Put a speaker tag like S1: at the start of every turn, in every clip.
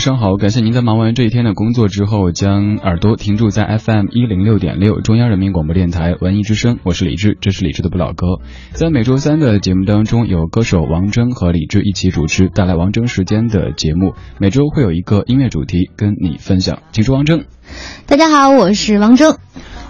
S1: 上好，感谢您在忙完这一天的工作之后，将耳朵停住在 FM 一零六点六中央人民广播电台文艺之声，我是李志，这是李志的不老歌。在每周三的节目当中，有歌手王铮和李志一起主持，带来王铮时间的节目，每周会有一个音乐主题跟你分享。请出王铮。
S2: 大家好，我是王铮。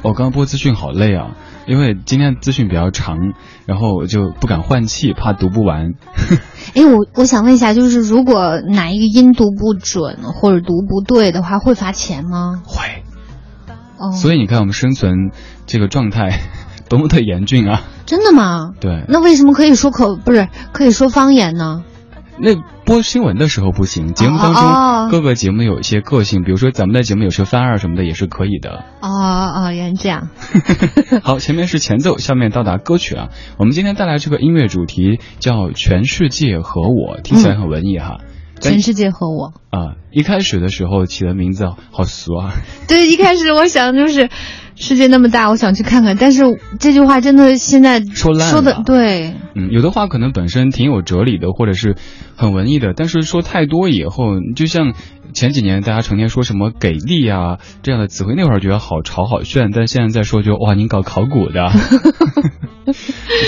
S1: 我刚刚播资讯好累啊。因为今天资讯比较长，然后我就不敢换气，怕读不完。
S2: 哎，我我想问一下，就是如果哪一个音读不准或者读不对的话，会罚钱吗？
S1: 会。
S2: 哦。
S1: 所以你看，我们生存这个状态 多么的严峻啊！
S2: 真的吗？
S1: 对。
S2: 那为什么可以说口不是可以说方言呢？
S1: 那播新闻的时候不行，节目当中各个节目有一些个性，比如说咱们的节目有时候翻二什么的也是可以的。
S2: 哦哦，原来这样。
S1: 好，前面是前奏，下面到达歌曲啊。我们今天带来这个音乐主题叫《全世界和我》，听起来很文艺哈。
S2: 全世界和我
S1: 啊，一开始的时候起的名字好俗啊。
S2: 对，一开始我想就是世界那么大，我想去看看，但是这句话真的现在
S1: 说烂
S2: 说的对。
S1: 嗯，有的话可能本身挺有哲理的，或者是。很文艺的，但是说太多以后，就像前几年大家成天说什么“给力”啊这样的词汇，那会儿觉得好潮好炫，但现在在说就哇，您搞考古的。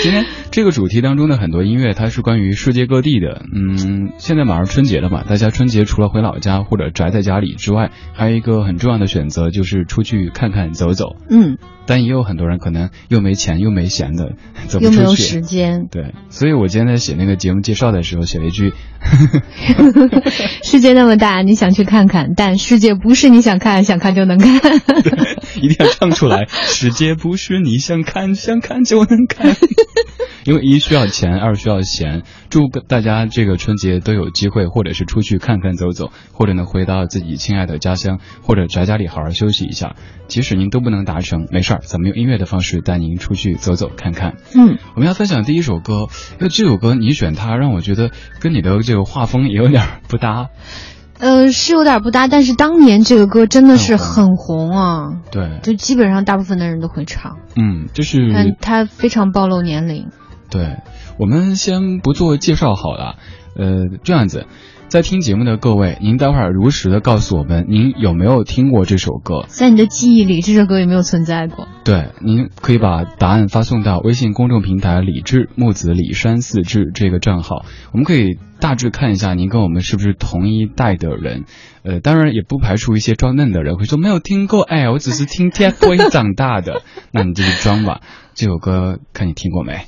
S1: 今天这个主题当中的很多音乐，它是关于世界各地的。嗯，现在马上春节了嘛，大家春节除了回老家或者宅在家里之外，还有一个很重要的选择就是出去看看走走。
S2: 嗯，
S1: 但也有很多人可能又没钱又没闲的，走不
S2: 出去。又没有时间。
S1: 对，所以我今天在写那个节目介绍的时候写了一句。
S2: 世界那么大，你想去看看，但世界不是你想看想看就能看。
S1: 对，一定要唱出来。世界不是你想看想看就能看。因为一需要钱，二需要闲。祝大家这个春节都有机会，或者是出去看看走走，或者呢回到自己亲爱的家乡，或者宅家里好好休息一下。即使您都不能达成，没事儿，咱们用音乐的方式带您出去走走看看。
S2: 嗯，
S1: 我们要分享第一首歌，因为这首歌你选它，让我觉得跟你的这个画风也有点不搭。
S2: 呃，是有点不搭，但是当年这个歌真的是很红啊。
S1: 对，
S2: 就基本上大部分的人都会唱。
S1: 嗯，就是。
S2: 但它非常暴露年龄。
S1: 对，我们先不做介绍好了。呃，这样子，在听节目的各位，您待会儿如实的告诉我们，您有没有听过这首歌？
S2: 在你的记忆里，这首歌有没有存在过？
S1: 对，您可以把答案发送到微信公众平台“李志木子李山四志”这个账号，我们可以大致看一下您跟我们是不是同一代的人。呃，当然也不排除一些装嫩的人会说没有听过，哎，我只是听 TFBOYS 长大的，那你就是装吧。这首歌看你听过没？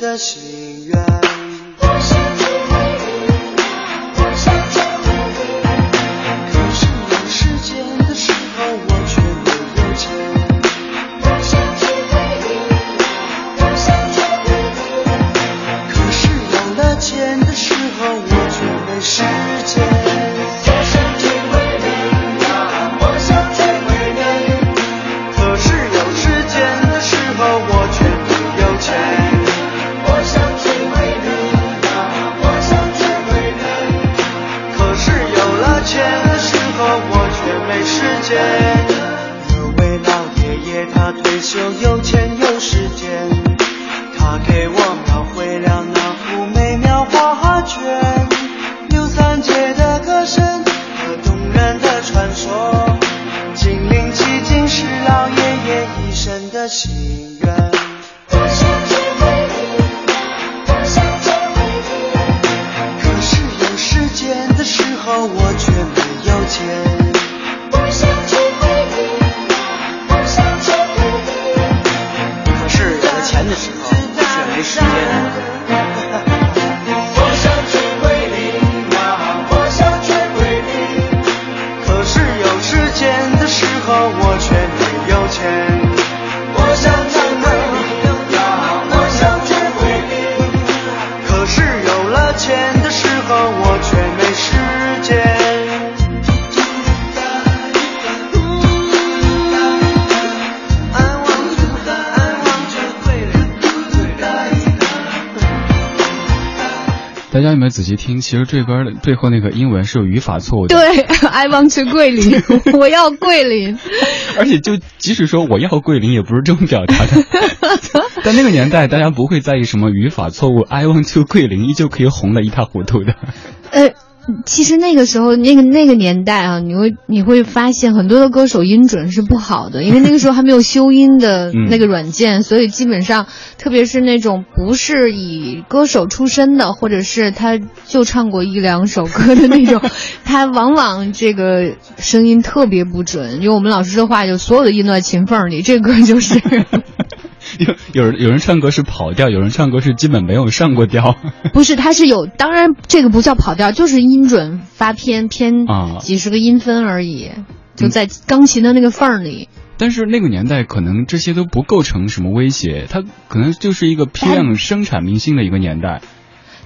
S3: 的心愿。
S1: 仔细听？其实这歌的最后那个英文是有语法错误的。
S2: 对，I want to 桂林，我要桂林。
S1: 而且就即使说我要桂林，也不是这么表达的。在那个年代，大家不会在意什么语法错误，I want to 桂林依旧可以红的一塌糊涂的。
S2: 呃，其实那个时候，那个那个年代啊，你会你会发现很多的歌手音准是不好的，因为那个时候还没有修音的
S1: 嗯
S2: 那个软件，所以基本上，特别是那种不是以歌手出身的，或者是他就唱过一两首歌的那种，他往往这个声音特别不准。用我们老师的话，就所有的音都在琴缝里，这歌就是。
S1: 有 有人有人唱歌是跑调，有人唱歌是基本没有上过调。
S2: 不是，他是有，当然这个不叫跑调，就是音准发偏偏
S1: 啊
S2: 几十个音分而已，就在钢琴的那个缝儿里。
S1: 但是那个年代可能这些都不构成什么威胁，它可能就是一个批量生产明星的一个年代。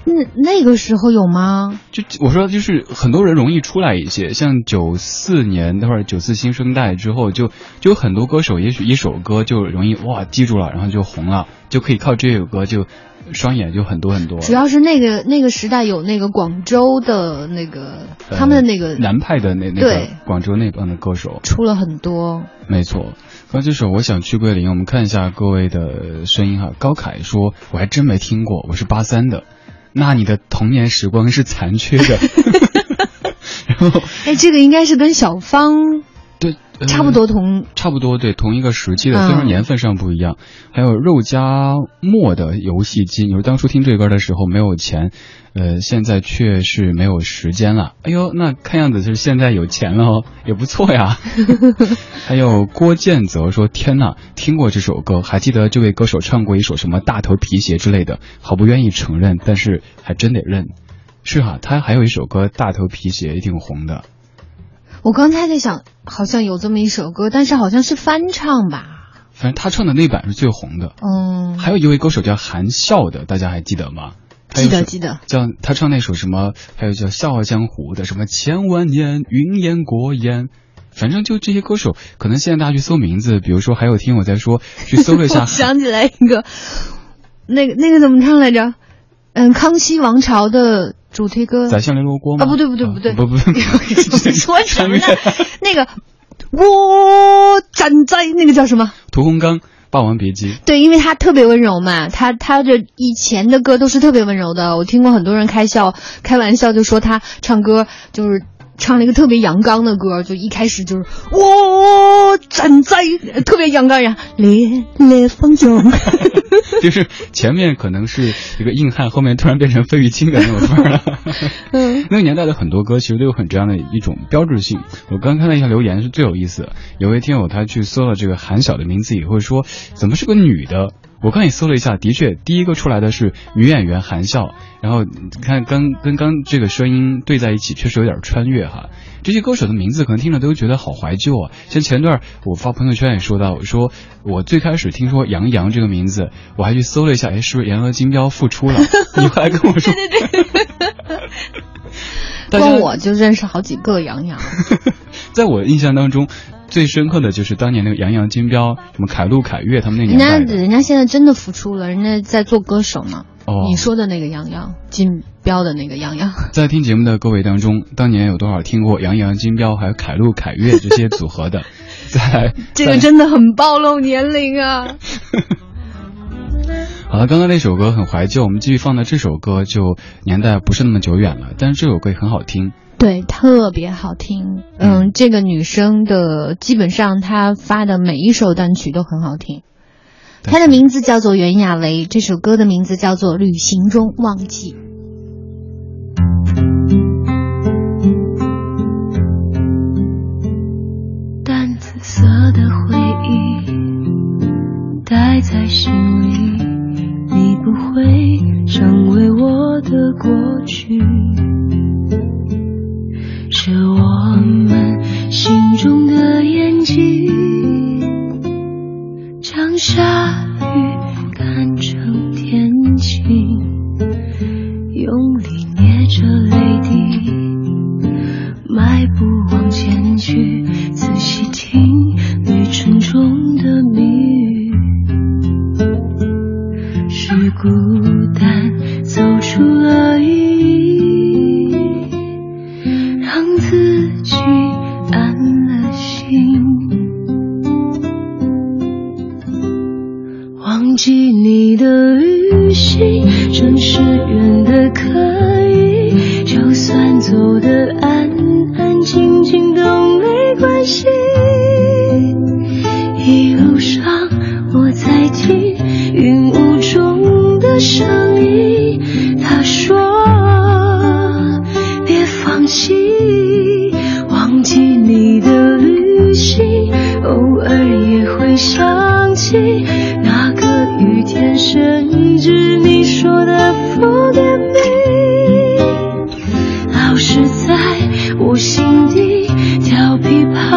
S2: 那那个时候有吗？
S1: 就我说，就是很多人容易出来一些，像九四年那会儿九四新生代之后，就就有很多歌手，也许一首歌就容易哇记住了，然后就红了，就可以靠这首歌就双眼就很多很多。
S2: 主要是那个那个时代有那个广州的那个、
S1: 呃
S2: 他们的那个
S1: 南派的那那个广州那帮的歌手，
S2: 出了很多。
S1: 没错。刚这首我想去桂林，我们看一下各位的声音哈。高凯说我还真没听过，我是八三的，那你的童年时光是残缺的。然后
S2: 哎，这个应该是跟小芳差不多同。
S1: 差不多对，同一个时期的，
S2: 嗯
S1: 虽然年份上不一样。还有肉夹馍的游戏机，你说当初听这歌的时候没有钱，呃，现在却是没有时间了。哎呦，那看样子是现在有钱了哦，也不错呀。还有郭建泽说：“天呐，听过这首歌，还记得这位歌手唱过一首什么大头皮鞋之类的，好不愿意承认，但是还真得认。是哈、他还有一首歌《大头皮鞋》也挺红的。
S2: 我刚才在想，好像有这么一首歌，但是好像是翻唱吧。
S1: 反正他唱的那版是最红的。
S2: 嗯，
S1: 还有一位歌手叫韩笑的，大家还记得吗？
S2: 记得记得。
S1: 叫他唱那首什么，还有叫《笑傲江湖》的什么千万年云烟过眼，反正就这些歌手，可能现在大家去搜名字，比如说还有听我在说，去搜了一下
S2: 我，想起来一个，那个那个怎么唱来着？嗯，康熙王朝的主题歌。
S1: 宰相刘罗锅吗？
S2: 啊，不对不对不对，
S1: 不不不，
S2: 说什么呢？那个我站在那个叫什么？
S1: 屠洪刚《霸王别姬》。
S2: 对，因为他特别温柔嘛，他他的以前的歌都是特别温柔的。我听过很多人开笑开玩笑，就说他唱歌就是唱了一个特别阳刚的歌，就一开始就是我站在特别阳刚，呀烈烈风中。
S1: 就是前面可能是一个硬汉，后面突然变成费玉清的那种范儿了。
S2: 嗯，
S1: 那个年代的很多歌其实都有很这样的一种标志性。我刚看了一下留言是最有意思的，有位听友他去搜了这个韩晓的名字以后说，怎么是个女的？我刚也搜了一下，的确第一个出来的是女演员韩笑，然后你看刚跟刚这个声音对在一起，确实有点穿越哈。这些歌手的名字可能听了都觉得好怀旧啊。像前段我发朋友圈也说到，我说我最开始听说杨洋这个名字，我还去搜了一下，哎，是不是《杨和金标》复出了？你后来跟我说，
S2: 对对对。光我就认识好几个杨洋。
S1: 在我印象当中，最深刻的就是当年那个杨洋、金标、什么凯路、凯越他们那年
S2: 代。人家人家现在真的复出了，人家在做歌手呢。
S1: 哦，
S2: 你说的那个杨洋、金标的那个杨洋，
S1: 在听节目的各位当中，当年有多少听过杨洋、金标还有凯路、凯越这些组合的？在
S2: 这个真的很暴露年龄啊！
S1: 好了，刚刚那首歌很怀旧，我们继续放的这首歌就年代不是那么久远了，但是这首歌也很好听。
S2: 对，特别好听。嗯，这个女生的基本上她发的每一首单曲都很好听。她的名字叫做袁娅维，这首歌的名字叫做《旅行中忘记》。
S4: 我心底调皮吧。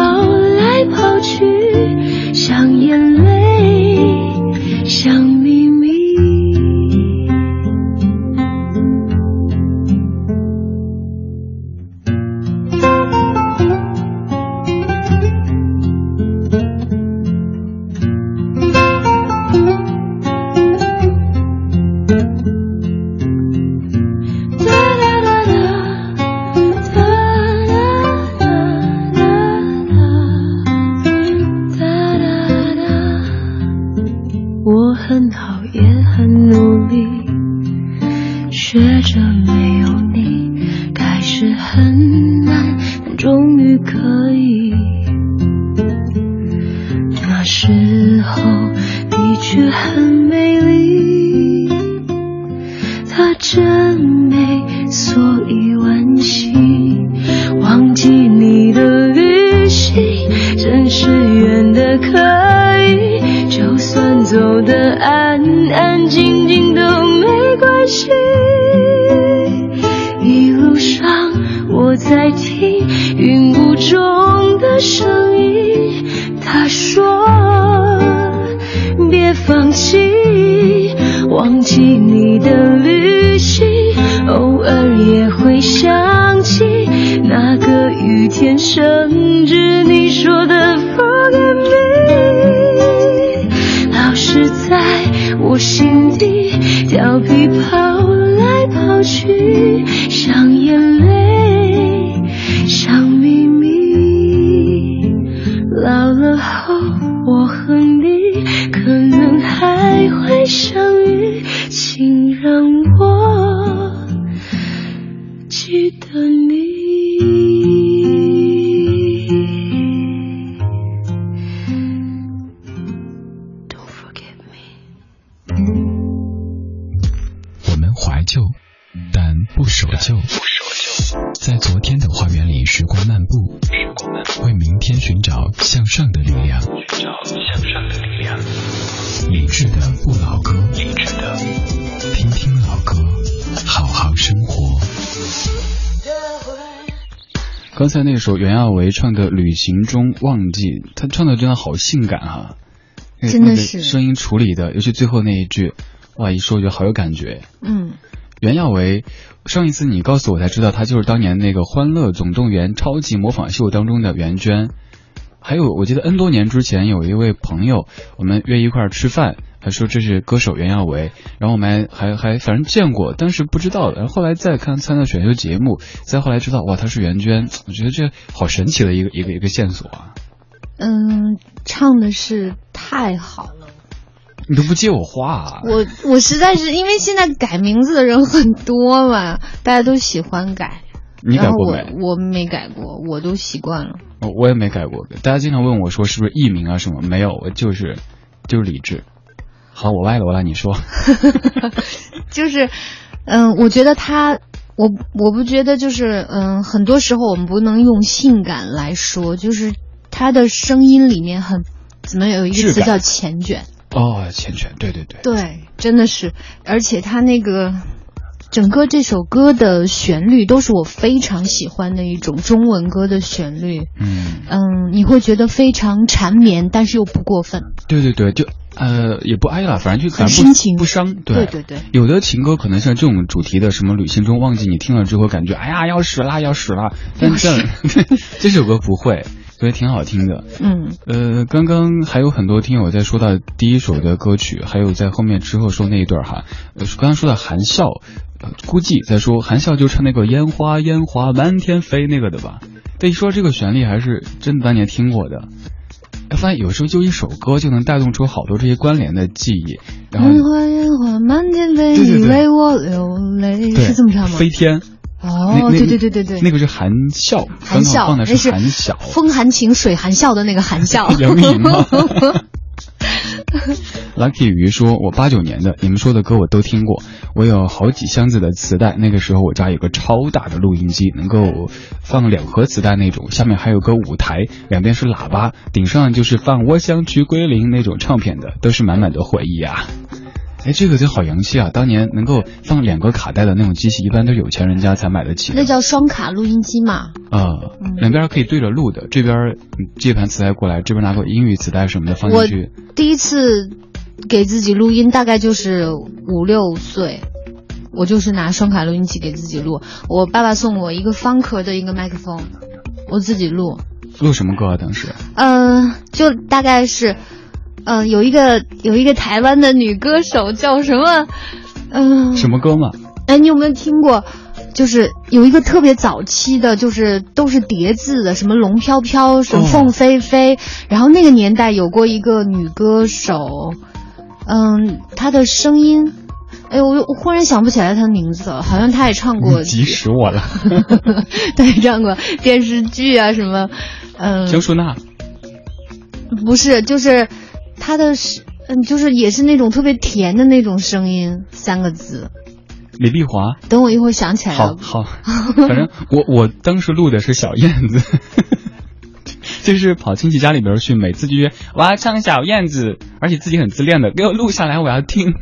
S1: 琵琶那首袁娅维唱的《旅行中忘记》，她唱的真的好性感啊！
S2: 真的是
S1: 声音处理的，尤其最后那一句，哇，一说就好有感觉。
S2: 嗯，
S1: 袁娅维，上一次你告诉我才知道，她就是当年那个《欢乐总动员》超级模仿秀当中的袁娟。还有，我记得 N 多年之前有一位朋友，我们约一块儿吃饭，他说这是歌手袁娅维，然后我们还还反正见过，但是不知道。然后后来再看参加选秀节目，再后来知道哇，她是袁娟，我觉得这好神奇的一个一个一个线索啊。
S2: 嗯，唱的是太好了。
S1: 你都不接我话，啊，
S2: 我我实在是因为现在改名字的人很多嘛，大家都喜欢改。
S1: 你改过没？
S2: 我没改过，我都习惯了。
S1: 我也没改过，大家经常问我说是不是艺名啊什么？没有，我就是就是李志。好，我歪了，我来你说。
S2: 就是，嗯，我觉得他，我我不觉得就是，嗯，很多时候我们不能用性感来说，就是他的声音里面很，怎么有一个词叫缱绻。
S1: 哦，缱绻，对对对，
S2: 对，真的是，而且他那个整个这首歌的旋律都是我非常喜欢的一种中文歌的旋律，嗯嗯，你会觉得非常缠绵，但是又不过分。
S1: 对对对，就呃也不哀了，反正就
S2: 很深情。
S1: 不伤。
S2: 对。对对，
S1: 有的情歌可能像这种主题的，什么旅行中忘记你，听了之后感觉哎呀要死啦要死啦，但这 这首歌不会。所以挺好听的，
S2: 嗯，
S1: 呃，刚刚还有很多听友在说到第一首的歌曲，还有在后面之后说那一段哈，呃，刚刚说到含笑，估计在说含笑就唱那个烟花烟花满天飞那个的吧。但一说这个旋律还是真的当年听过的，发现有时候就一首歌就能带动出好多这些关联的记忆。然后
S2: 烟花烟花满天飞，你为我流泪，是这么唱吗？
S1: 飞天。
S2: 哦，对对对对对，
S1: 那个是含笑，
S2: 含笑，
S1: 那
S2: 是
S1: 含笑，
S2: 风含情，水含笑的那个含笑。
S1: 杨明吗？Lucky 鱼说：“我八九年的，你们说的歌我都听过，我有好几箱子的磁带。那个时候我家有个超大的录音机，能够放两盒磁带那种，下面还有个舞台，两边是喇叭，顶上就是放《我想去桂林》那种唱片的，都是满满的回忆啊。”哎，这个就好洋气啊！当年能够放两个卡带的那种机器，一般都是有钱人家才买得起。
S2: 那叫双卡录音机嘛？
S1: 啊，两边可以对着录的，这边接盘磁带过来，这边拿个英语磁带什么的放进去。
S2: 我第一次给自己录音，大概就是五六岁，我就是拿双卡录音机给自己录。我爸爸送我一个方壳的一个麦克风，我自己录。
S1: 录什么歌啊？当时？
S2: 嗯，就大概是。嗯，有一个有一个台湾的女歌手叫什么？嗯，
S1: 什么歌嘛？
S2: 哎，你有没有听过？就是有一个特别早期的，就是都是叠字的，什么龙飘飘，什么凤飞飞。然后那个年代有过一个女歌手，嗯，她的声音，哎，我我忽然想不起来她的名字了，好像她也唱过。
S1: 急死我了。
S2: 她也唱过电视剧啊，什么？嗯。
S1: 江淑娜。
S2: 不是，就是。他的是，嗯，就是也是那种特别甜的那种声音，三个字。
S1: 李碧华。
S2: 等我一会儿想起来
S1: 了。好，好，反正我我当时录的是小燕子，就是跑亲戚家里边去，每次就约我要唱小燕子，而且自己很自恋的，给我录下来，我要听。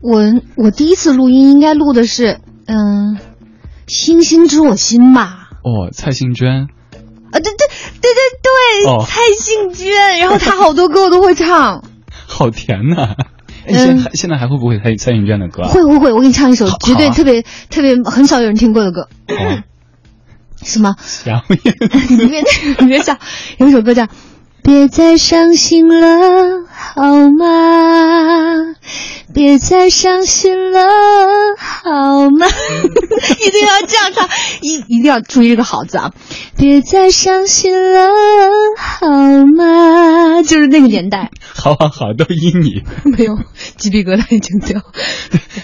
S2: 我我第一次录音应该录的是，嗯，星星知我心吧。
S1: 哦，蔡幸娟。
S2: 啊，对对对蔡幸娟，然后她好多歌我都会唱，
S1: 好甜呐！现在现在还会不会蔡蔡幸娟的歌？
S2: 会会会，我给你唱一首绝对特别特别很少有人听过的歌。什么？你别你别笑，有一首歌叫《别再伤心了》，好吗？别再伤心了，好吗？一定要这样唱，一一定要注意这个“好”字啊！别再伤心了，好吗？就是那个年代，
S1: 好好好，都依你。
S2: 没有鸡皮疙瘩已经掉，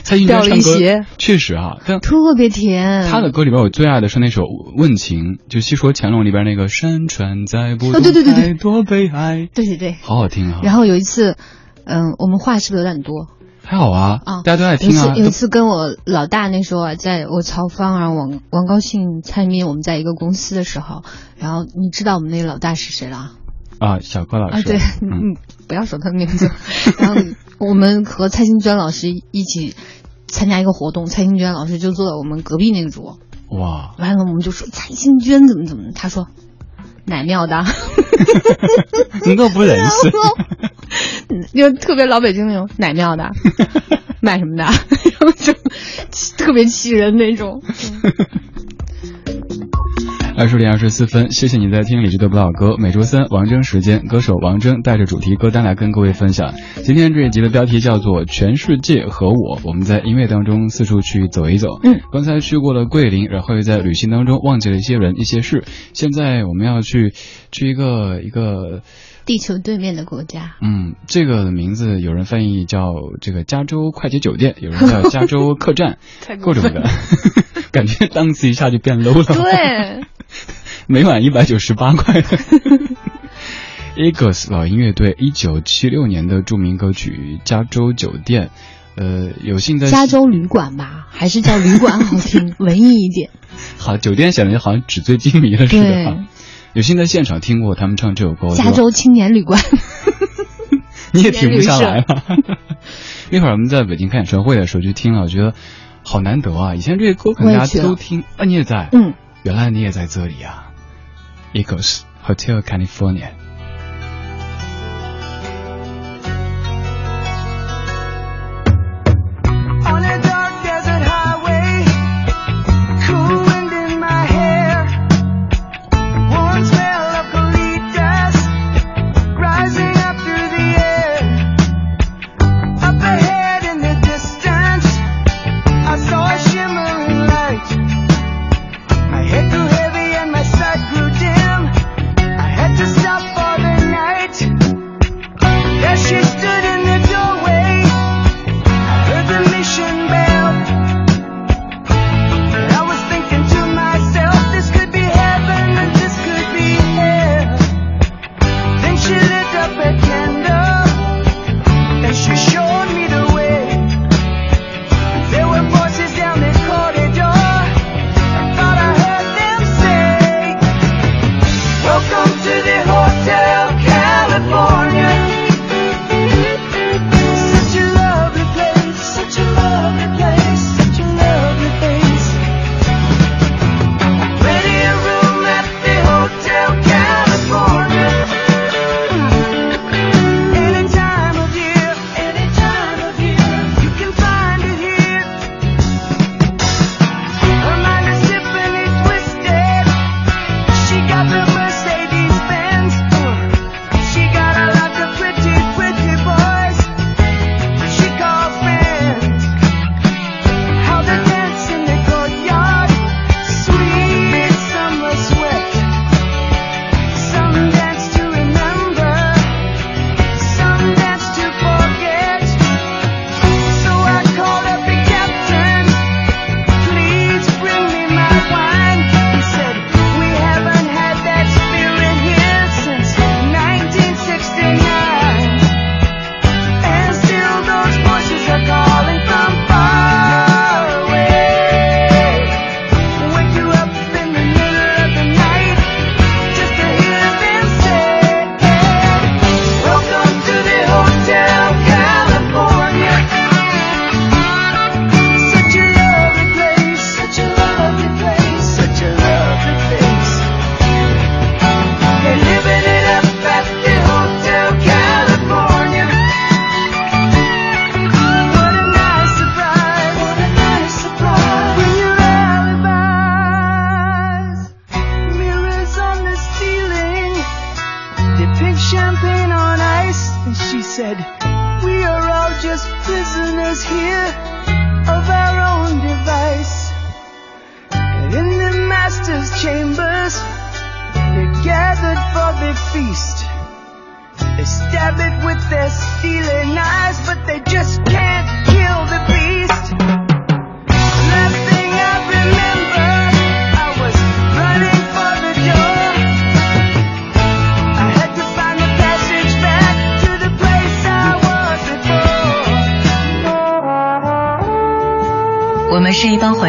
S1: 蔡幸娟唱歌确实啊，
S2: 特别甜。
S1: 他的歌里边我最爱的是那首《问情》，就《戏说乾隆》里边那个“山川在不动太多悲哀”，
S2: 对对对，
S1: 好好听啊。
S2: 然后有一次，嗯，我们话是不是有点多？
S1: 还好啊，啊，大家都爱听
S2: 啊。有一次，有一次跟我老大那时候啊，在我曹芳啊、王王高兴、蔡明，我们在一个公司的时候，然后你知道我们那个老大是谁了？
S1: 啊，小柯老师。
S2: 啊，对，嗯，不要说他的名字。然后我们和蔡幸娟老师一起参加一个活动，蔡幸娟老师就坐在我们隔壁那个桌。
S1: 哇！
S2: 完了，我们就说蔡幸娟怎么怎么，他说奶庙的。
S1: 你都不认识。
S2: 就特别老北京那种奶庙的，卖什么的，然后就特别气人那种。
S3: 二十点二十四分，谢谢你在听李志的不老歌。每周三王铮时间，歌手王铮带着主题歌单来跟各位分享。今天这一集的标题叫做《全世界和我》，我们在音乐当中四处去走一走。
S2: 嗯，
S3: 刚才去过了桂林，然后又在旅行当中忘记了一些人、一些事。现在我们要去去一个一个
S2: 地球对面的国家。
S3: 嗯，这个名字有人翻译叫这个加州快捷酒店，有人叫加州客栈，各种的，感觉档次一下就变 low 了。
S2: 对。
S3: 每晚一百九十八块。Eagles 老鹰乐队一九七六年的著名歌曲《加州酒店》，呃，有幸在
S2: 加州旅馆吧，还是叫旅馆好听，文艺一点。
S3: 好，酒店显得好像纸醉金迷了似的。有幸在现场听过他们唱这首歌，
S2: 加州青年旅馆，
S3: 你也停不下来了。那会儿我们在北京看演唱会的时候就听了，我觉得好难得啊！以前这些歌可能大家都听，啊，你也在，
S2: 嗯。
S3: 原来你也在这里啊，Eagles Hotel California。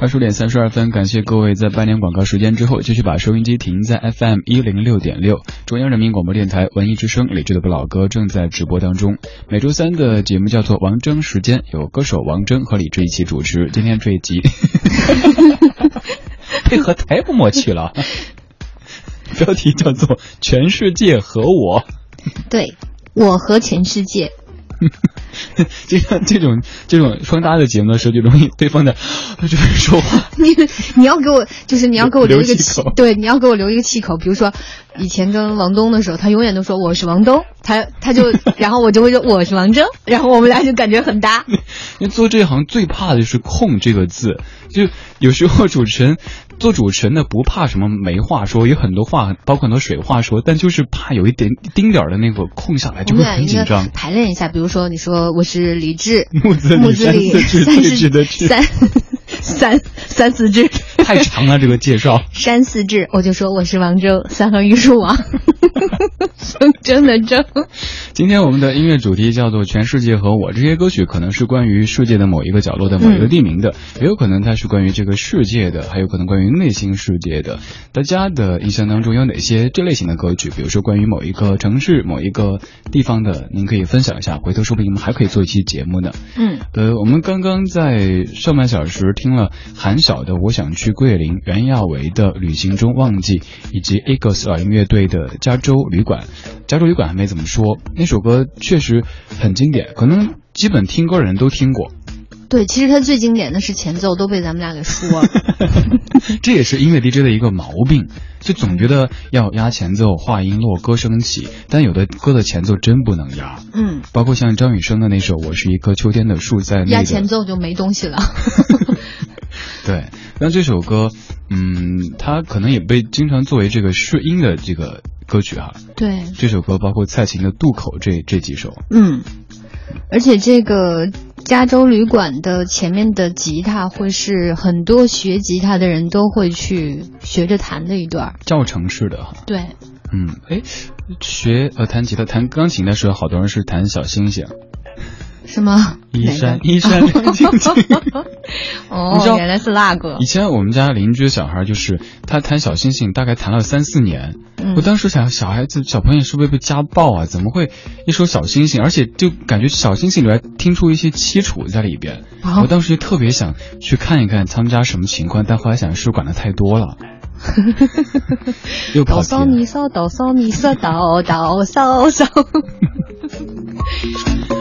S1: 二十点三十二分，感谢各位在半年广告时间之后，继续把收音机停在 FM 一零六点六，中央人民广播电台文艺之声，李志的不老歌正在直播当中。每周三的节目叫做王铮时间，有歌手王铮和李志一起主持。今天这一集 配合太不默契了，标题叫做《全世界和我》。
S2: 对，我和全世界。
S1: 就 像这种这种双搭的节目的时候，就容易对方的就是说话。
S2: 你你要给我，就是你要给我留一个气，对，你要给我留一个气口。比如说，以前跟王东的时候，他永远都说我是王东，他他就，然后我就会说我是王铮，然后我们俩就感觉很搭。
S1: 因为做这一行最怕的就是“空”这个字，就有时候主持人。做主持人呢不怕什么没话说，有很多话，包括很多水话说，但就是怕有一点丁点儿的那个空下来就会很紧张。
S2: 排练一下，比如说你说我是李志，
S1: 木子李
S2: 三
S1: 四志，
S2: 三三三四志，
S1: 太长了这个介绍。
S2: 山四志，我就说我是王铮，三横玉树王，真的铮。
S1: 今天我们的音乐主题叫做《全世界和我》，这些歌曲可能是关于世界的某一个角落的某一个地名的，也有可能它是关于这个世界的，还有可能关于。内心世界的，大家的印象当中有哪些这类型的歌曲？比如说关于某一个城市、某一个地方的，您可以分享一下。回头说不定我们还可以做一期节目呢。
S2: 嗯，
S1: 呃，我们刚刚在上半小时听了韩晓的《我想去桂林》，袁娅维的《旅行中忘记》，以及 Eagles 老鹰乐队的《加州旅馆》。加州旅馆还没怎么说，那首歌确实很经典，可能基本听歌的人都听过。
S2: 对，其实它最经典的是前奏，都被咱们俩给说了。
S1: 这也是音乐 DJ 的一个毛病，就总觉得要压前奏，话音落，歌声起，但有的歌的前奏真不能压。
S2: 嗯，
S1: 包括像张雨生的那首《我是一棵秋天的树》，在那
S2: 压前奏就没东西了。
S1: 对，那这首歌，嗯，它可能也被经常作为这个试音的这个歌曲哈。
S2: 对，
S1: 这首歌包括蔡琴的《渡口》这这几首。
S2: 嗯。而且这个加州旅馆的前面的吉他会是很多学吉他的人都会去学着弹的一段
S1: 教程式的哈。
S2: 对，
S1: 嗯，哎，学呃弹吉他、弹钢琴的时候，好多人是弹小星星。
S2: 是吗？
S1: 一山一山亮晶晶。
S2: 哦，原来是那个。
S1: 以前我们家邻居小孩，就是他弹小星星，大概弹了三四年。
S2: 嗯。
S1: 我当时想，小孩子、小朋友是不是被家暴啊？怎么会一首小星星，而且就感觉小星星里边听出一些凄楚在里边。我当时就特别想去看一看他们家什么情况，但后来想是不是管的太多了。又跑题。
S2: 哆嗦咪嗦哆嗦咪嗦哆哆嗦嗦。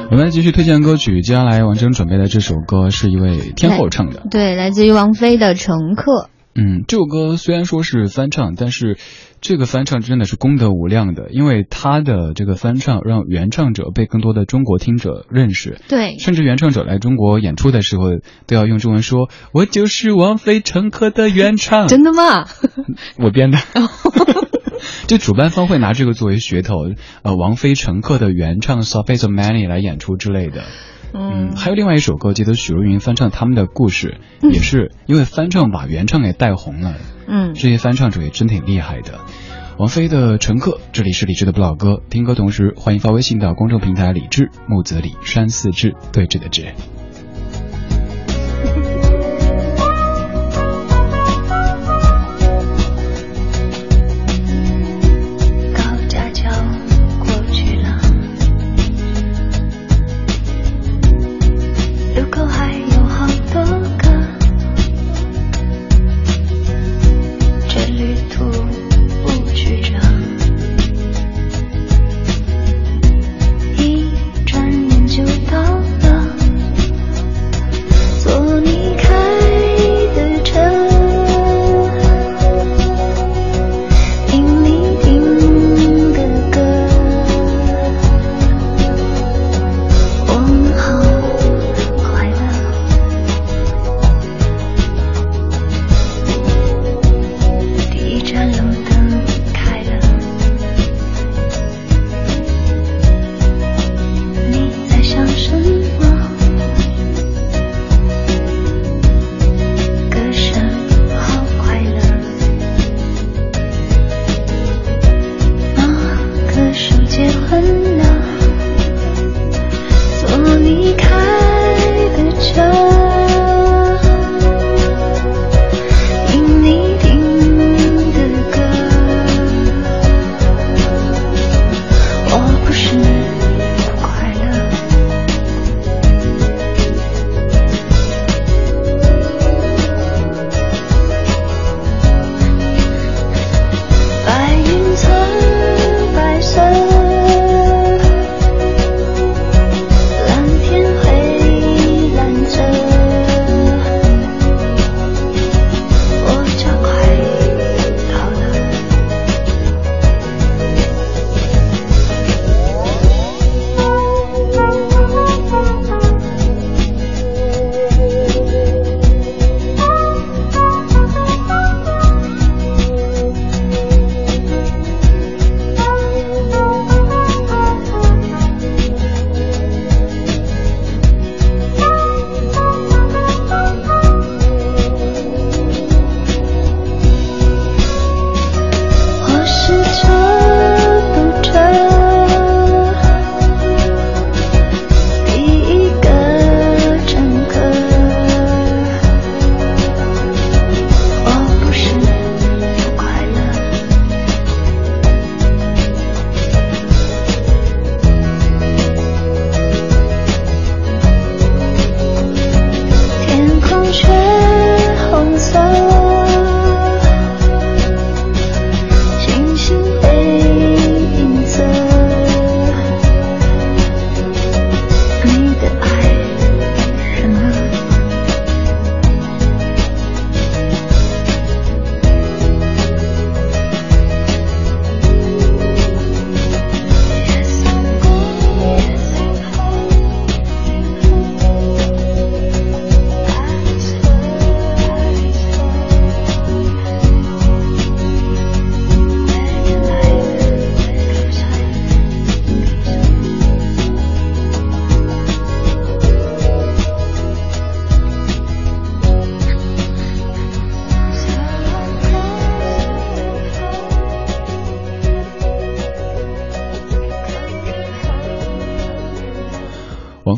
S1: 我们来继续推荐歌曲，接下来王铮准备的这首歌是一位天后唱的，
S2: 对，来自于王菲的《乘客》。
S1: 嗯，这首歌虽然说是翻唱，但是这个翻唱真的是功德无量的，因为他的这个翻唱让原唱者被更多的中国听者认识。
S2: 对，
S1: 甚至原唱者来中国演出的时候都要用中文说：“我就是王菲《乘客》的原唱。”
S2: 真的吗？
S1: 我编的。就主办方会拿这个作为噱头，呃，王菲《乘客》的原唱《So Face of Many》来演出之类的。
S2: 嗯，
S1: 还有另外一首歌，记得许茹芸翻唱他们的故事，也是因为翻唱把原唱给带红了。
S2: 嗯，
S1: 这些翻唱者也真挺厉害的。王菲的《乘客》，这里是李志的不老歌，听歌同时欢迎发微信到公众平台李志木子李山四志对峙的志。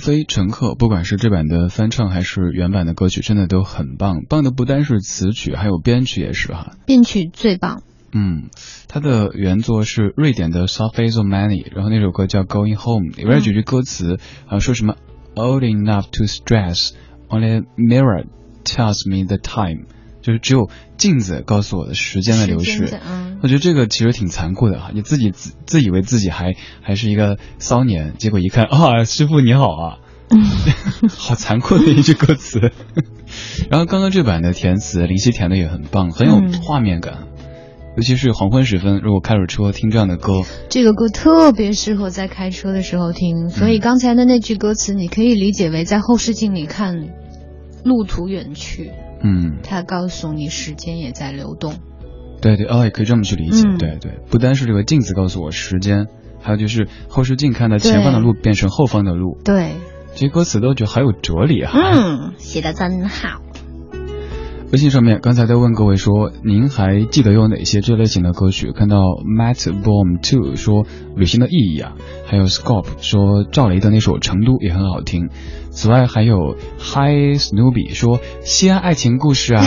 S1: 王菲《乘客》，不管是这版的翻唱还是原版的歌曲，真的都很棒。棒的不单是词曲，还有编曲也是哈。
S2: 编曲最棒。
S1: 嗯，它的原作是瑞典的 s o f i z o Many，然后那首歌叫 Going Home，里边几句歌词啊说什么 Old enough to stress，only mirror tells me the time，就是只有镜子告诉我的时间的流逝。
S2: 嗯，
S1: 我觉得这个其实挺残酷的哈，你自己自自以为自己还还是一个骚年，结果一看啊，师傅你好啊，好残酷的一句歌词。然后刚刚这版的填词林夕填的也很棒，很有画面感。尤其是黄昏时分，如果开着车听这样的歌，
S2: 这个歌特别适合在开车的时候听。所以刚才的那句歌词，你可以理解为在后视镜里看路途远去。
S1: 嗯，
S2: 它告诉你时间也在流动。
S1: 对对，哦，也可以这么去理解。对对，不单是这个镜子告诉我时间，还有就是后视镜看到前方的路变成后方的路。
S2: 对，
S1: 这些歌词都觉得好有哲理啊。
S2: 嗯，写的真好。
S1: 微信上面刚才在问各位说，您还记得有哪些这类型的歌曲？看到 Matt Bomb Two 说旅行的意义啊，还有 Scope 说赵雷的那首《成都》也很好听。此外还有 Hi Snoopy 说西安爱情故事啊，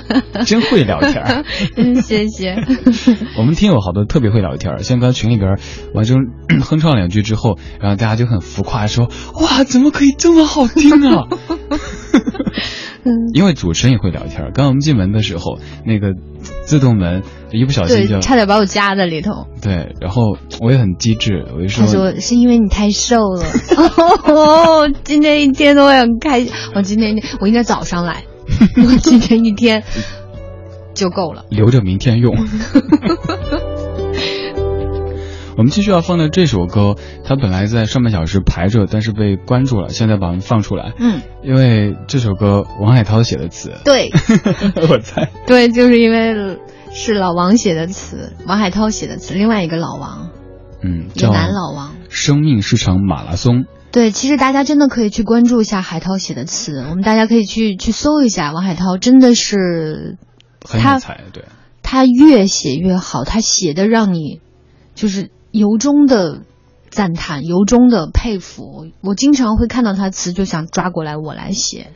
S1: 真会聊天。
S2: 嗯，谢谢。
S1: 我们听友好多特别会聊天，像刚群里边完成 哼唱两句之后，然后大家就很浮夸说哇，怎么可以这么好听啊？因为主持人也会聊天。刚刚我们进门的时候，那个自动门一不小心就
S2: 差点把我夹在里头。
S1: 对，然后我也很机智，我就说
S2: 他说是因为你太瘦了。哦，今天一天都很开心。我今天我应该早上来，我今天一天就够了，
S1: 留着明天用。我们继续要放的这首歌，它本来在上半小时排着，但是被关住了，现在把它们放出来。
S2: 嗯，
S1: 因为这首歌王海涛写的词。
S2: 对，
S1: 我猜。
S2: 对，就是因为是老王写的词，王海涛写的词，另外一个老王，
S1: 嗯，
S2: 叫男老王。
S1: 生命是场马拉松。
S2: 对，其实大家真的可以去关注一下海涛写的词，我们大家可以去去搜一下王海涛，真的是
S1: 很有才，对。
S2: 他越写越好，他写的让你就是。由衷的赞叹，由衷的佩服。我经常会看到他词，就想抓过来我来写。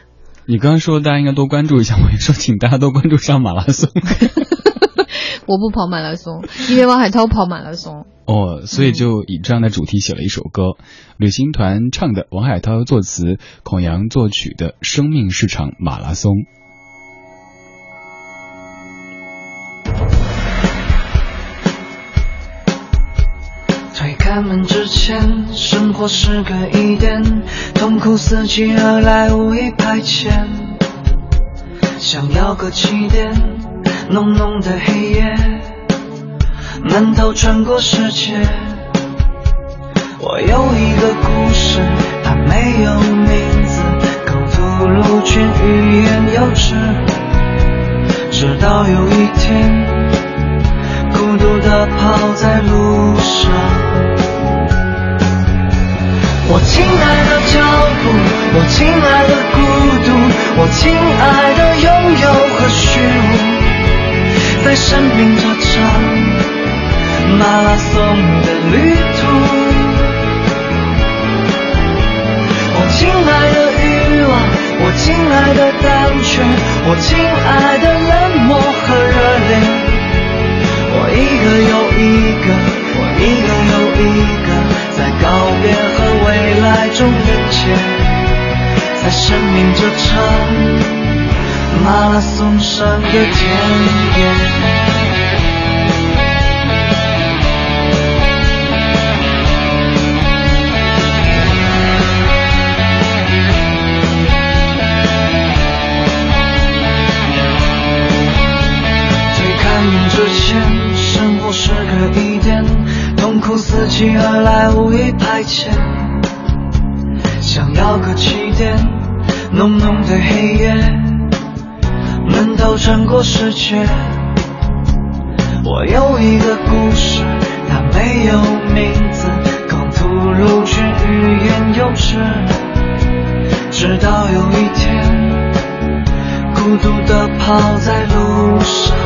S1: 你刚刚说大家应该多关注一下，我也说请大家多关注上马拉松。
S2: 我不跑马拉松，因为王海涛跑马拉松。
S1: 哦，所以就以这样的主题写了一首歌，旅行团唱的，王海涛作词，孔阳作曲的《生命是场马拉松》。
S5: 开门之前，生活是个疑点，痛苦伺机而来，无意排遣。想要个起点，浓浓的黑夜，闷头穿过世界。我有一个故事，它没有名字，口吐露却欲言又止。直到有一天，孤独地跑在路上。我亲爱的脚步，我亲爱的孤独，我亲爱的拥有和虚无，在生命这场马拉松的旅途。我亲爱的欲望，我亲爱的胆怯，我亲爱的冷漠和热烈，我一个又一个，我一个又一个。在告别和未来中眼前，在生命这场马拉松上的田野。苦伺机而来，无意排遣。想要个起点，浓浓的黑夜，闷头穿过世界。我有一个故事，它没有名字，刚吐露却欲言又止。直到有一天，孤独地跑在路上。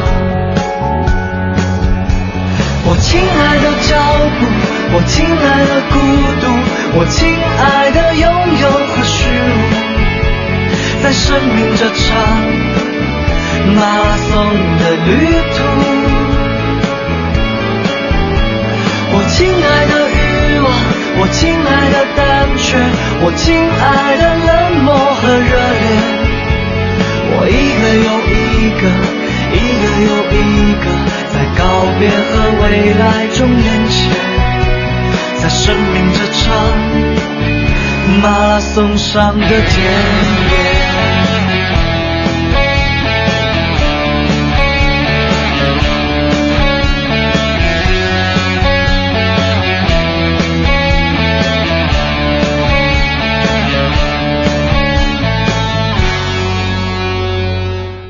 S5: 我亲爱的脚步我亲爱的孤独我亲爱的拥有和虚无在生命这场马拉松的旅途。我亲爱的欲望我亲爱的胆怯我亲爱的冷漠和热烈我一个又一个一个又一个，在告别和未来中连接，在生命这场马拉松上的田野。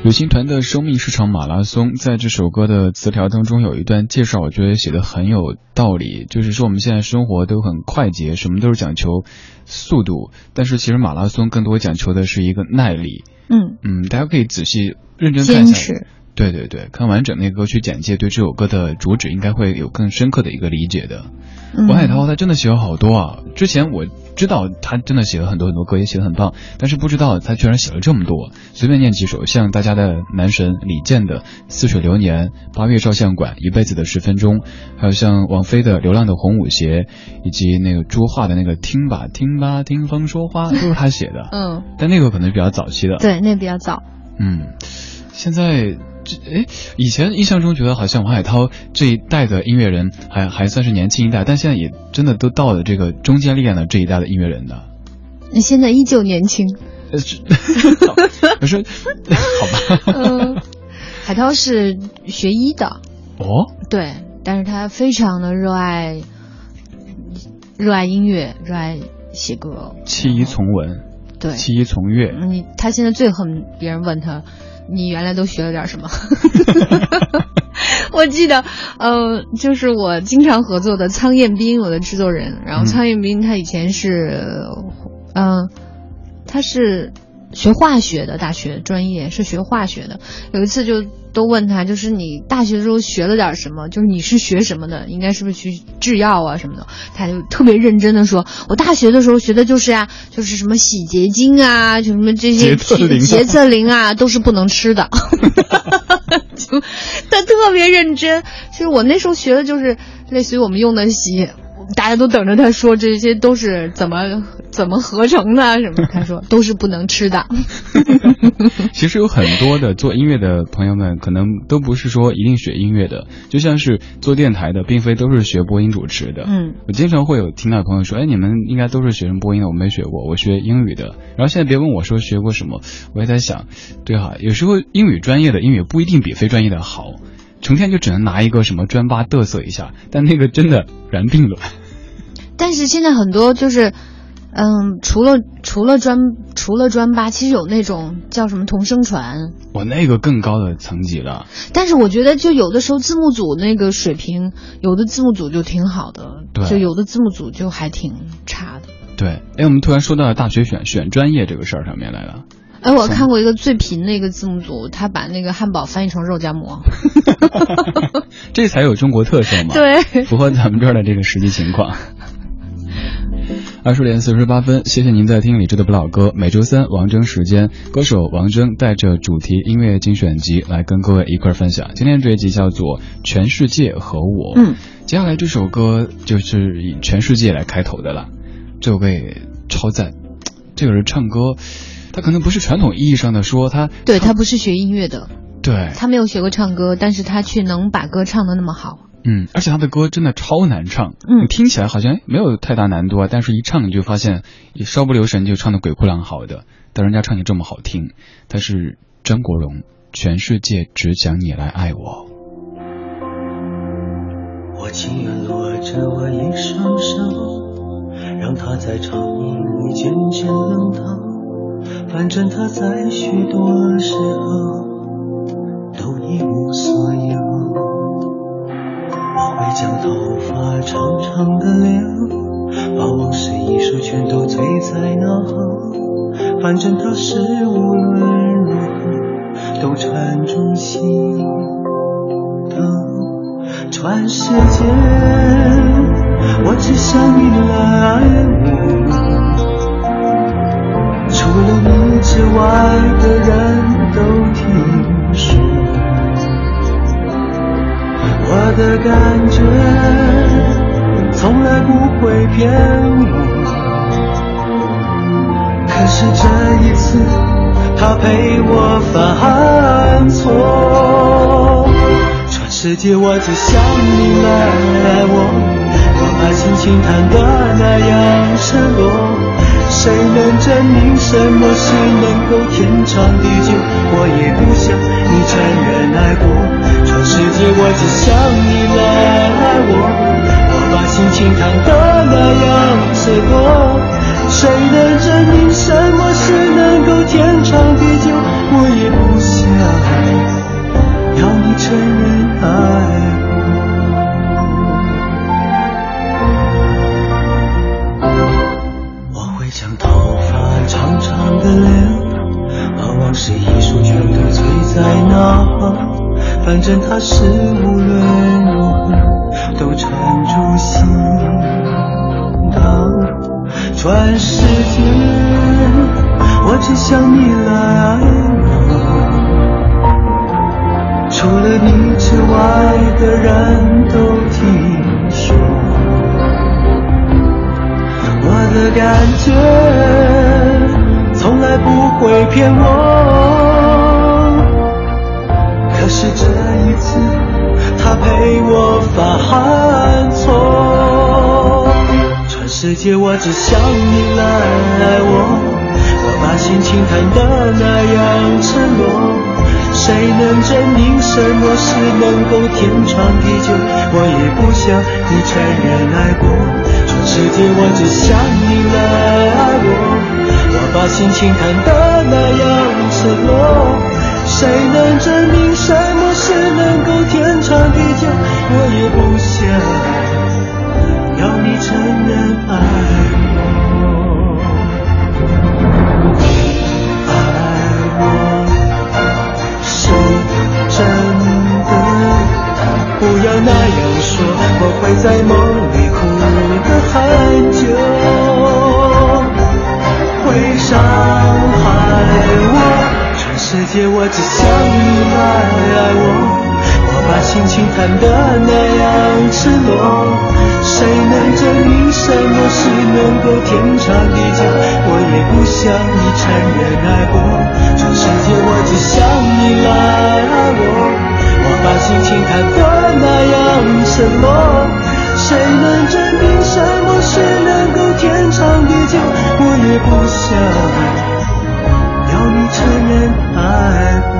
S1: 旅行团的生命是场马拉松，在这首歌的词条当中有一段介绍，我觉得写的很有道理，就是说我们现在生活都很快捷，什么都是讲求速度，但是其实马拉松更多讲求的是一个耐力。
S2: 嗯
S1: 嗯，大家可以仔细认真看一下。对对对，看完整那个歌曲简介，对这首歌的主旨应该会有更深刻的一个理解的。
S2: 嗯
S1: 王海涛他真的写了好多啊！之前我知道他真的写了很多很多歌，也写的很棒，但是不知道他居然写了这么多。随便念几首，像大家的男神李健的《似水流年》，八月照相馆《一辈子的十分钟》，还有像王菲的《流浪的红舞鞋》，以及那个朱桦的那个《听吧听吧听风说话》，都是他写的。
S2: 嗯，
S1: 但那个可能是比较早期的。
S2: 对，那比较早。
S1: 嗯，现在这哎，以前印象中觉得好像王海涛这一代的音乐人还还算是年轻一代，但现在也真的都到了这个中间力量的这一代的音乐人的。
S2: 你现在依旧年轻。
S1: 我说好吧。
S2: 嗯，海涛是学医的，
S1: 哦，
S2: 对，但是他非常的热爱，热爱音乐，热爱写歌。
S1: 弃医从文，
S2: 对，
S1: 弃医从乐。
S2: 你他现在最恨别人问他，你原来都学了点什么？我记得，呃，就是我经常合作的苍彦斌，我的制作人。然后
S1: 嗯
S2: 苍彦斌他以前是，嗯、他是学化学的，大学专业是学化学的。有一次就都问他，就是你大学的时候学了点什么？就是你是学什么的？应该是不是去制药啊什么的？他就特别认真的说，我大学的时候学的就是啊，就是什么洗洁精啊，就什么这些
S1: 洁厕灵啊
S2: 洁厕灵啊，都是不能吃的。就他特别认真。其实我那时候学的就是类似于我们用的洗，大家都等着他说这些都是怎么怎么合成的啊什么。他说都是不能吃的。
S1: 其实有很多的做音乐的朋友们，可能都不是说一定学音乐的，就像是做电台的，并非都是学播音主持的。
S2: 嗯，
S1: 我经常会有听到朋友说，哎，你们应该都是学什么播音的，我没学过，我学英语的。然后现在别问我说学过什么，我也在想，对哈，有时候英语专业的英语不一定比非专业的好，成天就只能拿一个什么专八嘚瑟一下，但那个真的然并卵。
S2: 但是现在很多就是。嗯，除了除了专除了专八，其实有那种叫什么同声传，
S1: 我那个更高的层级了。
S2: 但是我觉得就有的时候字幕组那个水平，有的字幕组就挺好的，
S1: 对
S2: 就有的字幕组就还挺差的。
S1: 对，哎，我们突然说到了大学选选专业这个事儿上面来了。
S2: 哎，我看过一个最贫的一个字幕组，他把那个汉堡翻译成肉夹馍。
S1: 这才有中国特色嘛，
S2: 对
S1: 符合咱们这儿的这个实际情况。二十点四十八分，谢谢您在听李志的不老歌。每周三王铮时间，歌手王铮带着主题音乐精选集来跟各位一块儿分享。今天这一集叫做《全世界和我》。
S2: 嗯，
S1: 接下来这首歌就是以全世界来开头的了，这首歌也超赞。这个人唱歌，他可能不是传统意义上的说他，
S2: 对他不是学音乐的，
S1: 对，
S2: 他没有学过唱歌，但是他却能把歌唱的那么好。
S1: 嗯，而且他的歌真的超难唱，
S2: 嗯
S1: 你听起来好像没有太大难度啊，但是一唱你就发现，一稍不留神就唱的鬼哭狼嚎的。但人家唱起这么好听，他是张国荣，全世界只讲你来爱我。
S3: 我情愿落着我一双手，让它在长夜里渐渐冷透。反正它在许多时候都一无所有。我会将头发长长的留，把往事一束全都醉在脑后。反正它是无论如何都缠住心头。全世界，我只想你来爱我。除了你之外的人都听说，我的感觉从来不会骗我。可是这一次，他陪我犯错。全世界我只想你来爱我，我把心情弹得那样赤裸。谁能证明什么是能够天长地久？我也不想你承认爱过。全世界我只想你来爱我，我把心情弹得那样赤裸。谁能证明什他是。我只想你来爱我，我把心情谈得那样赤裸。谁能证明什么是能够天长地久？我也不想你承认爱过。全世界我只想你来爱我。我把心情谈得那样赤裸，谁能证明什么是能够天长地久？我也不想承认爱我，爱我是真的，不要那样说，我会在梦里哭得很久。会伤害我，全世界我只想你来爱我。我把心情看得那样赤能够天长地久？我也不想你承认爱过，全世界我只想你来爱我。我把心情弹得那样赤裸，谁能证明什么是能够天长地久？我也不想要你承认爱过，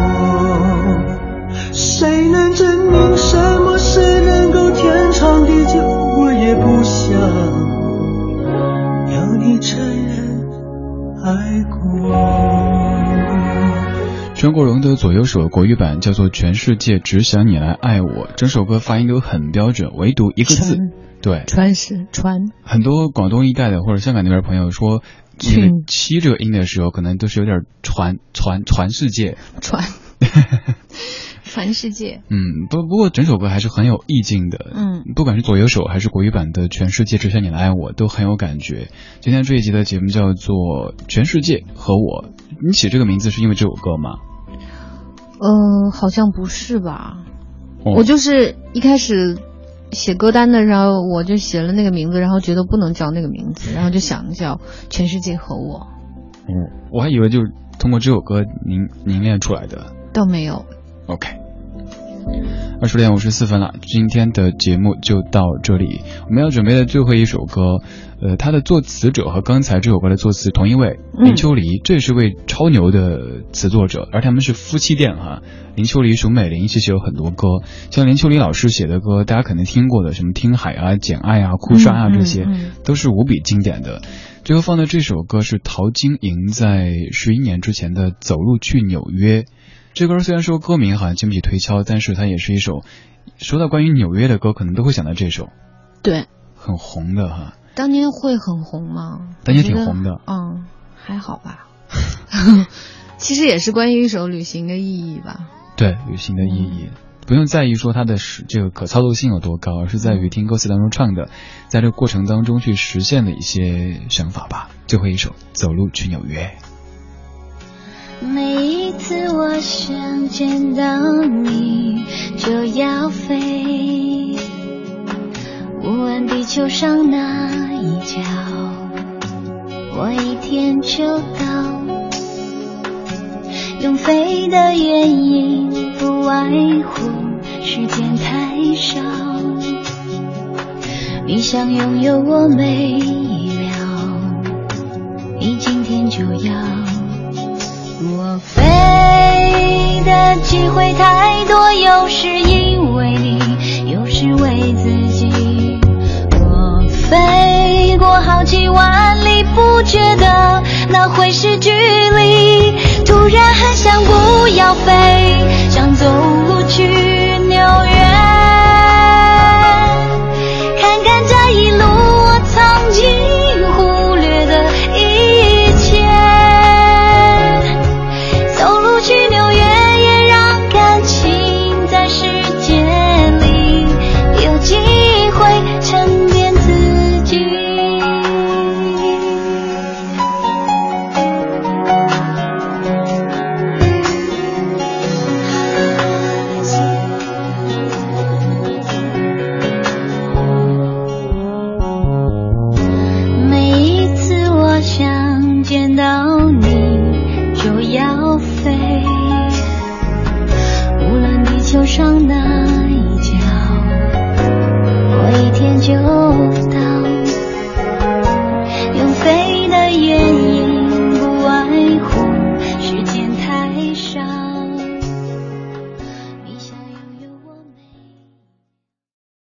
S1: 左右手国语版叫做《全世界只想你来爱我》，整首歌发音都很标准，唯独一个字。对，
S2: 川是川。
S1: 很多广东一带的或者香港那边朋友说，那个七这个音的时候，可能都是有点传传传世界。
S2: 传。传世界。
S1: 嗯，不不过整首歌还是很有意境的。
S2: 嗯，
S1: 不管是左右手还是国语版的《全世界只想你来爱我》，都很有感觉。今天这一集的节目叫做《全世界和我》，你起这个名字是因为这首歌吗？
S2: 呃，好像不是吧。我就是一开始。写歌单的时候，我就写了那个名字，然后觉得不能叫那个名字，然后就想叫《全世界和我》。
S1: 嗯，我还以为就是通过这首歌凝凝练出来的。
S2: 倒没有。
S1: OK。二十点五十四分了，今天的节目就到这里。我们要准备的最后一首歌，呃，它的作词者和刚才这首歌的作词同一位，林秋离，这是位超牛的词作者，而他们是夫妻店哈。林秋离、熊美玲其实有很多歌，像林秋离老师写的歌，大家肯定听过的，什么《听海》啊、《简爱》啊、《哭砂》啊，这些都是无比经典的。最后放的这首歌是陶晶莹在十一年之前的《走路去纽约》。这歌虽然说歌名好像经不起推敲，但是它也是一首说到关于纽约的歌，可能都会想到这首。
S2: 对，
S1: 很红的哈。
S2: 当年会很红吗？
S1: 当年挺红的。
S2: 嗯，还好吧。其实也是关于一首旅行的意义吧。
S1: 对，旅行的意义不用在意说它的实这个可操作性有多高，而是在于听歌词当中唱的，在这个过程当中去实现的一些想法吧。最后一首《走路去纽约》。
S4: 每一次我想见到你，就要飞，无问地球上哪一角？我一天就到。用飞的原因不外乎时间太少。你想拥有我没了，你今天就要。我飞的机会太多，有时因为你，有时为自己。我飞过好几万里，不觉得那会是距离。突然很想不要飞，想走路去。纽约。